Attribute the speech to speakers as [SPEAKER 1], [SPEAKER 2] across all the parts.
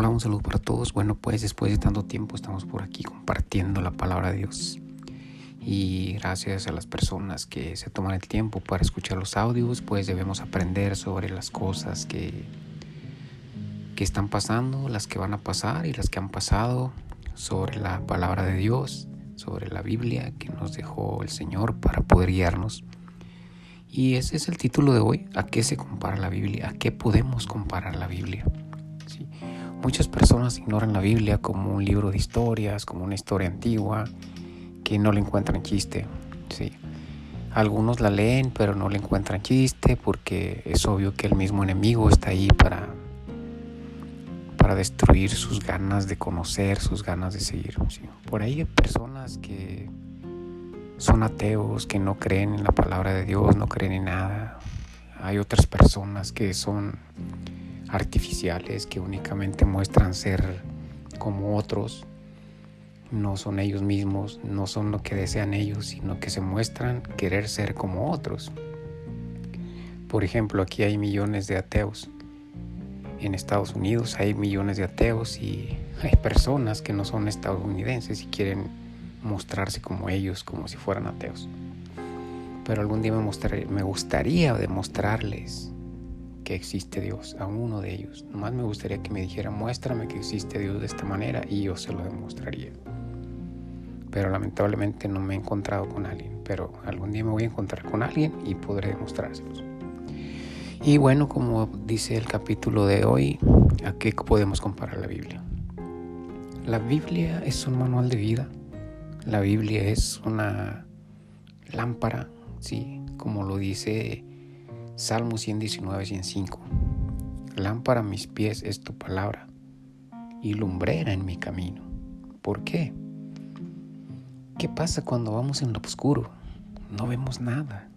[SPEAKER 1] Hola, un saludo para todos. Bueno, pues después de tanto tiempo estamos por aquí compartiendo la palabra de Dios. Y gracias a las personas que se toman el tiempo para escuchar los audios, pues debemos aprender sobre las cosas que, que están pasando, las que van a pasar y las que han pasado, sobre la palabra de Dios, sobre la Biblia que nos dejó el Señor para poder guiarnos. Y ese es el título de hoy, ¿a qué se compara la Biblia? ¿A qué podemos comparar la Biblia? Muchas personas ignoran la Biblia como un libro de historias, como una historia antigua, que no le encuentran chiste. Sí. Algunos la leen, pero no le encuentran chiste porque es obvio que el mismo enemigo está ahí para, para destruir sus ganas de conocer, sus ganas de seguir. Por ahí hay personas que son ateos, que no creen en la palabra de Dios, no creen en nada. Hay otras personas que son artificiales que únicamente muestran ser como otros, no son ellos mismos, no son lo que desean ellos, sino que se muestran querer ser como otros. Por ejemplo, aquí hay millones de ateos. En Estados Unidos hay millones de ateos y hay personas que no son estadounidenses y quieren mostrarse como ellos, como si fueran ateos. Pero algún día me, me gustaría demostrarles existe Dios, a uno de ellos. Nomás me gustaría que me dijera, muéstrame que existe Dios de esta manera y yo se lo demostraría. Pero lamentablemente no me he encontrado con alguien, pero algún día me voy a encontrar con alguien y podré demostrárselos. Y bueno, como dice el capítulo de hoy, ¿a qué podemos comparar la Biblia? La Biblia es un manual de vida. La Biblia es una lámpara, sí, como lo dice Salmo 119, 105. Lámpara a mis pies es tu palabra y lumbrera en mi camino. ¿Por qué? ¿Qué pasa cuando vamos en lo oscuro? No vemos nada.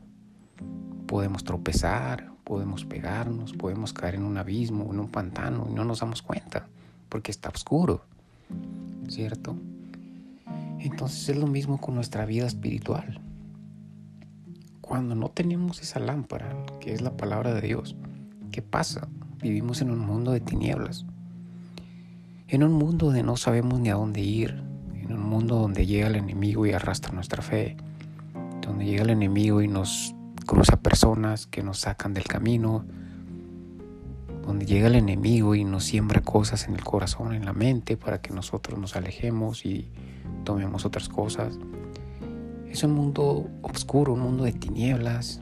[SPEAKER 1] Podemos tropezar, podemos pegarnos, podemos caer en un abismo, en un pantano y no nos damos cuenta porque está oscuro. ¿Cierto? Entonces es lo mismo con nuestra vida espiritual cuando no tenemos esa lámpara, que es la palabra de Dios, ¿qué pasa? Vivimos en un mundo de tinieblas, en un mundo donde no sabemos ni a dónde ir, en un mundo donde llega el enemigo y arrastra nuestra fe, donde llega el enemigo y nos cruza personas que nos sacan del camino, donde llega el enemigo y nos siembra cosas en el corazón, en la mente, para que nosotros nos alejemos y tomemos otras cosas. Es un mundo oscuro, un mundo de tinieblas,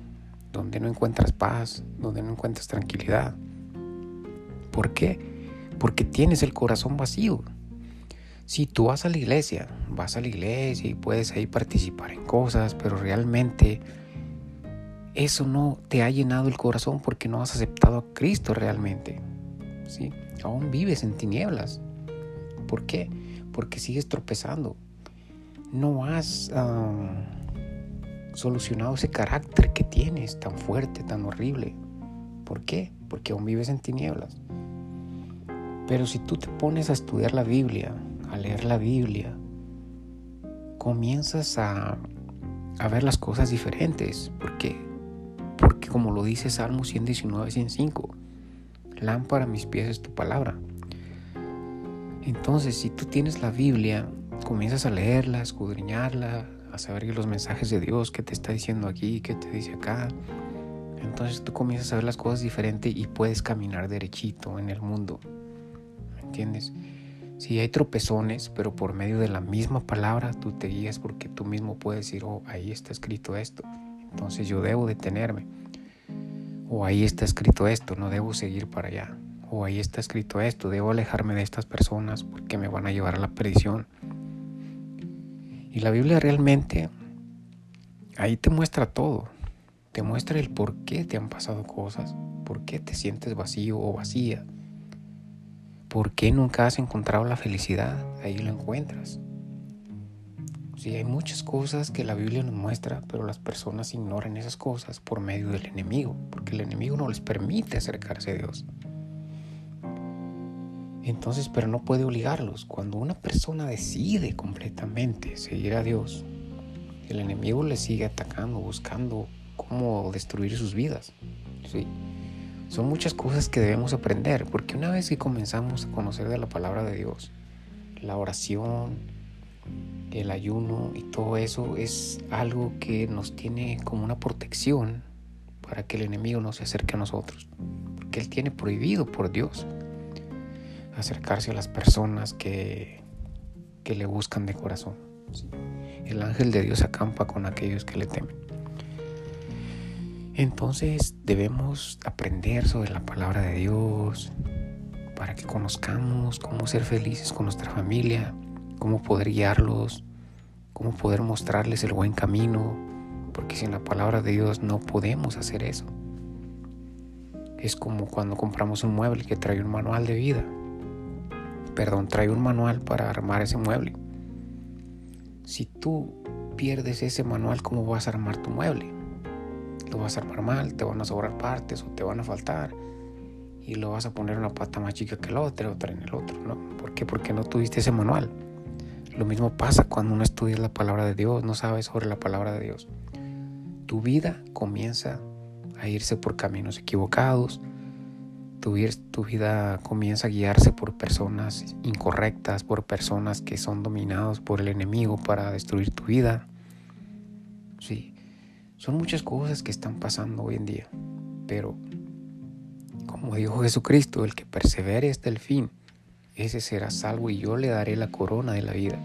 [SPEAKER 1] donde no encuentras paz, donde no encuentras tranquilidad. ¿Por qué? Porque tienes el corazón vacío. Si tú vas a la iglesia, vas a la iglesia y puedes ahí participar en cosas, pero realmente eso no te ha llenado el corazón porque no has aceptado a Cristo realmente. ¿sí? Aún vives en tinieblas. ¿Por qué? Porque sigues tropezando, no has solucionado ese carácter que tienes tan fuerte, tan horrible. ¿Por qué? Porque aún vives en tinieblas. Pero si tú te pones a estudiar la Biblia, a leer la Biblia, comienzas a, a ver las cosas diferentes. ¿Por qué? Porque como lo dice Salmo 119, 105, lámpara a mis pies es tu palabra. Entonces, si tú tienes la Biblia comienzas a leerla, a escudriñarla, a saber los mensajes de Dios, qué te está diciendo aquí, qué te dice acá. Entonces tú comienzas a ver las cosas diferente y puedes caminar derechito en el mundo. ¿Me entiendes? Si hay tropezones, pero por medio de la misma palabra tú te guías porque tú mismo puedes decir, oh, ahí está escrito esto. Entonces yo debo detenerme. O ahí está escrito esto, no debo seguir para allá. O ahí está escrito esto, debo alejarme de estas personas porque me van a llevar a la perdición. Y la Biblia realmente ahí te muestra todo. Te muestra el por qué te han pasado cosas, por qué te sientes vacío o vacía, por qué nunca has encontrado la felicidad. Ahí lo encuentras. Sí, hay muchas cosas que la Biblia nos muestra, pero las personas ignoran esas cosas por medio del enemigo, porque el enemigo no les permite acercarse a Dios. Entonces, pero no puede obligarlos. Cuando una persona decide completamente seguir a Dios, el enemigo le sigue atacando, buscando cómo destruir sus vidas. ¿sí? Son muchas cosas que debemos aprender, porque una vez que comenzamos a conocer de la palabra de Dios, la oración, el ayuno y todo eso es algo que nos tiene como una protección para que el enemigo no se acerque a nosotros, porque él tiene prohibido por Dios acercarse a las personas que, que le buscan de corazón. El ángel de Dios acampa con aquellos que le temen. Entonces debemos aprender sobre la palabra de Dios para que conozcamos cómo ser felices con nuestra familia, cómo poder guiarlos, cómo poder mostrarles el buen camino, porque sin la palabra de Dios no podemos hacer eso. Es como cuando compramos un mueble que trae un manual de vida. Perdón, trae un manual para armar ese mueble. Si tú pierdes ese manual, ¿cómo vas a armar tu mueble? Lo vas a armar mal, te van a sobrar partes o te van a faltar y lo vas a poner una pata más chica que la otra, otra en el otro, ¿no? ¿Por qué? Porque no tuviste ese manual. Lo mismo pasa cuando uno estudia la palabra de Dios, no sabes sobre la palabra de Dios. Tu vida comienza a irse por caminos equivocados, tu, tu vida comienza a guiarse por personas incorrectas, por personas que son dominados por el enemigo para destruir tu vida. Sí, son muchas cosas que están pasando hoy en día, pero como dijo Jesucristo, el que persevere hasta el fin, ese será salvo y yo le daré la corona de la vida.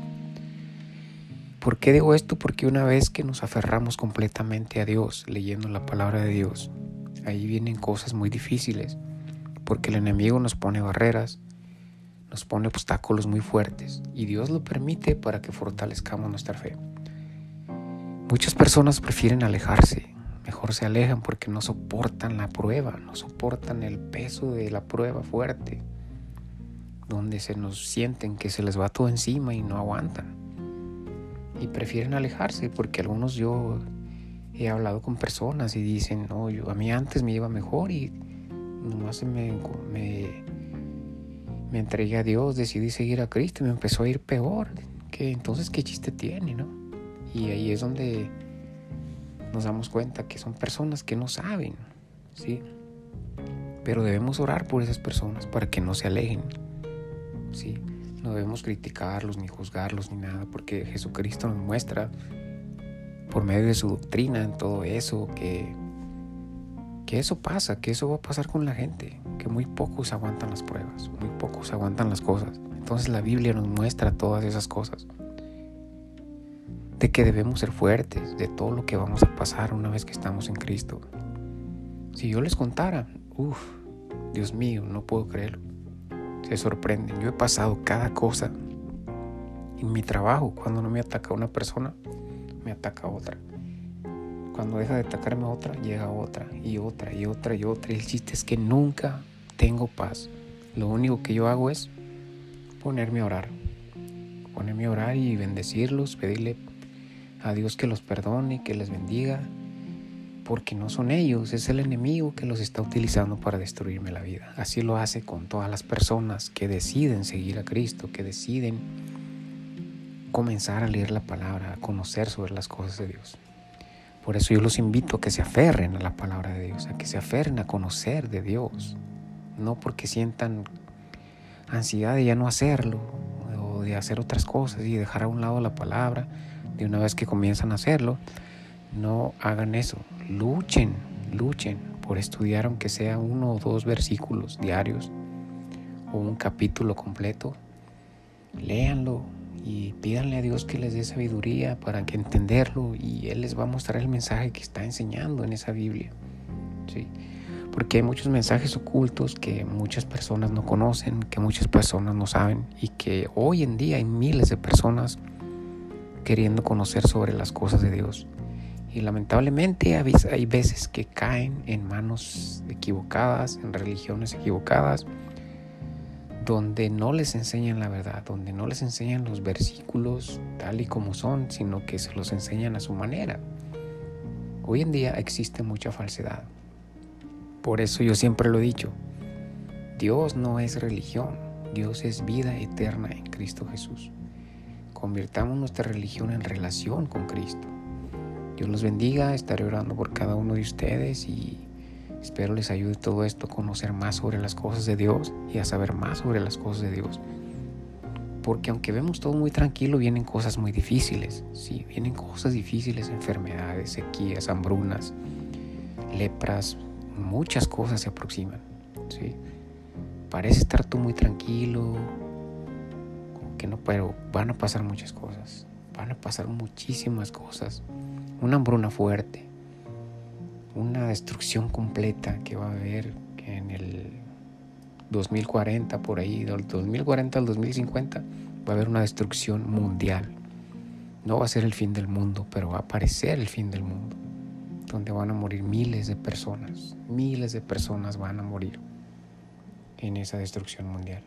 [SPEAKER 1] ¿Por qué digo esto? Porque una vez que nos aferramos completamente a Dios, leyendo la palabra de Dios, ahí vienen cosas muy difíciles, porque el enemigo nos pone barreras, nos pone obstáculos muy fuertes, y Dios lo permite para que fortalezcamos nuestra fe. Muchas personas prefieren alejarse, mejor se alejan porque no soportan la prueba, no soportan el peso de la prueba fuerte donde se nos sienten que se les va todo encima y no aguantan. Y prefieren alejarse porque algunos yo he hablado con personas y dicen, no, yo a mí antes me iba mejor y nomás me, me, me entregué a Dios, decidí seguir a Cristo y me empezó a ir peor. Que entonces, ¿qué chiste tiene, no? Y ahí es donde nos damos cuenta que son personas que no saben, ¿sí? Pero debemos orar por esas personas para que no se alejen. ¿sí? No debemos criticarlos ni juzgarlos ni nada, porque Jesucristo nos muestra por medio de su doctrina en todo eso que, que eso pasa, que eso va a pasar con la gente, que muy pocos aguantan las pruebas, muy pocos aguantan las cosas. Entonces la Biblia nos muestra todas esas cosas. De que debemos ser fuertes, de todo lo que vamos a pasar una vez que estamos en Cristo. Si yo les contara, uff, Dios mío, no puedo creerlo se sorprenden. Yo he pasado cada cosa en mi trabajo. Cuando no me ataca una persona, me ataca otra. Cuando deja de atacarme otra, llega otra y otra y otra y otra. Y el chiste es que nunca tengo paz. Lo único que yo hago es ponerme a orar. Ponerme a orar y bendecirlos, pedirle a Dios que los perdone, que les bendiga porque no son ellos, es el enemigo que los está utilizando para destruirme la vida. Así lo hace con todas las personas que deciden seguir a Cristo, que deciden comenzar a leer la palabra, a conocer sobre las cosas de Dios. Por eso yo los invito a que se aferren a la palabra de Dios, a que se aferren a conocer de Dios, no porque sientan ansiedad de ya no hacerlo o de hacer otras cosas y dejar a un lado la palabra de una vez que comienzan a hacerlo, no hagan eso. Luchen, luchen por estudiar aunque sea uno o dos versículos diarios o un capítulo completo. Léanlo y pídanle a Dios que les dé sabiduría para que entenderlo y Él les va a mostrar el mensaje que está enseñando en esa Biblia. ¿sí? Porque hay muchos mensajes ocultos que muchas personas no conocen, que muchas personas no saben y que hoy en día hay miles de personas queriendo conocer sobre las cosas de Dios. Y lamentablemente hay veces que caen en manos equivocadas, en religiones equivocadas, donde no les enseñan la verdad, donde no les enseñan los versículos tal y como son, sino que se los enseñan a su manera. Hoy en día existe mucha falsedad. Por eso yo siempre lo he dicho, Dios no es religión, Dios es vida eterna en Cristo Jesús. Convirtamos nuestra religión en relación con Cristo. Dios los bendiga, estaré orando por cada uno de ustedes y Espero les ayude todo esto a conocer más sobre las cosas de Dios y a saber más sobre las cosas de Dios. Porque aunque vemos todo muy tranquilo, vienen cosas muy difíciles. Sí, vienen cosas difíciles, enfermedades, sequías, hambrunas, lepras, muchas cosas se aproximan. ¿sí? Parece estar tú muy tranquilo, que no, pero van a pasar muchas cosas. Van a pasar muchísimas cosas. Una hambruna fuerte, una destrucción completa que va a haber en el 2040, por ahí, del 2040 al 2050, va a haber una destrucción mundial. No va a ser el fin del mundo, pero va a aparecer el fin del mundo, donde van a morir miles de personas, miles de personas van a morir en esa destrucción mundial.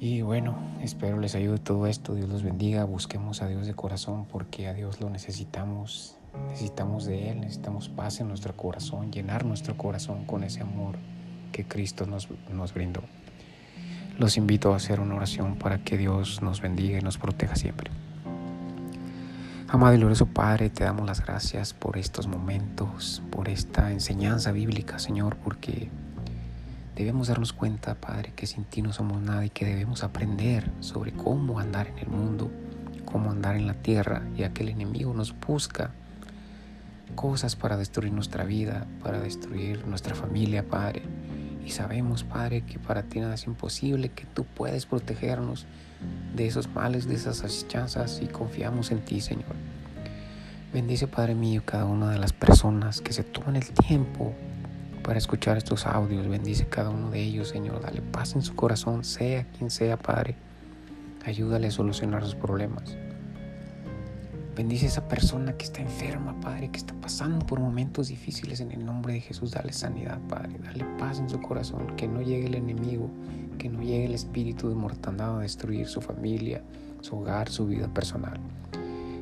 [SPEAKER 1] Y bueno, espero les ayude todo esto, Dios los bendiga, busquemos a Dios de corazón porque a Dios lo necesitamos Necesitamos de Él, necesitamos paz en nuestro corazón, llenar nuestro corazón con ese amor que Cristo nos, nos brindó. Los invito a hacer una oración para que Dios nos bendiga y nos proteja siempre. Amado y glorioso Padre, te damos las gracias por estos momentos, por esta enseñanza bíblica, Señor, porque debemos darnos cuenta, Padre, que sin ti no somos nada y que debemos aprender sobre cómo andar en el mundo, cómo andar en la tierra, ya que el enemigo nos busca cosas para destruir nuestra vida, para destruir nuestra familia, Padre. Y sabemos, Padre, que para ti nada es imposible, que tú puedes protegernos de esos males, de esas asechanzas y confiamos en ti, Señor. Bendice, Padre mío, cada una de las personas que se toman el tiempo para escuchar estos audios. Bendice cada uno de ellos, Señor. Dale paz en su corazón, sea quien sea, Padre. Ayúdale a solucionar sus problemas. Bendice a esa persona que está enferma, Padre, que está pasando por momentos difíciles en el nombre de Jesús. Dale sanidad, Padre. Dale paz en su corazón. Que no llegue el enemigo, que no llegue el espíritu de mortandad a destruir su familia, su hogar, su vida personal.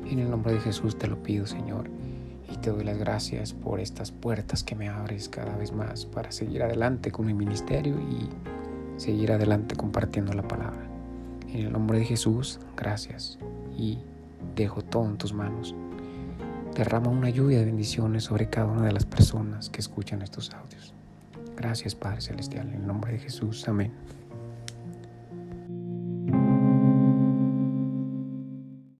[SPEAKER 1] En el nombre de Jesús te lo pido, Señor. Y te doy las gracias por estas puertas que me abres cada vez más para seguir adelante con mi ministerio y seguir adelante compartiendo la palabra. En el nombre de Jesús, gracias. Y dejo todo en tus manos. Derrama una lluvia de bendiciones sobre cada una de las personas que escuchan estos audios. Gracias Padre Celestial, en el nombre de Jesús. Amén.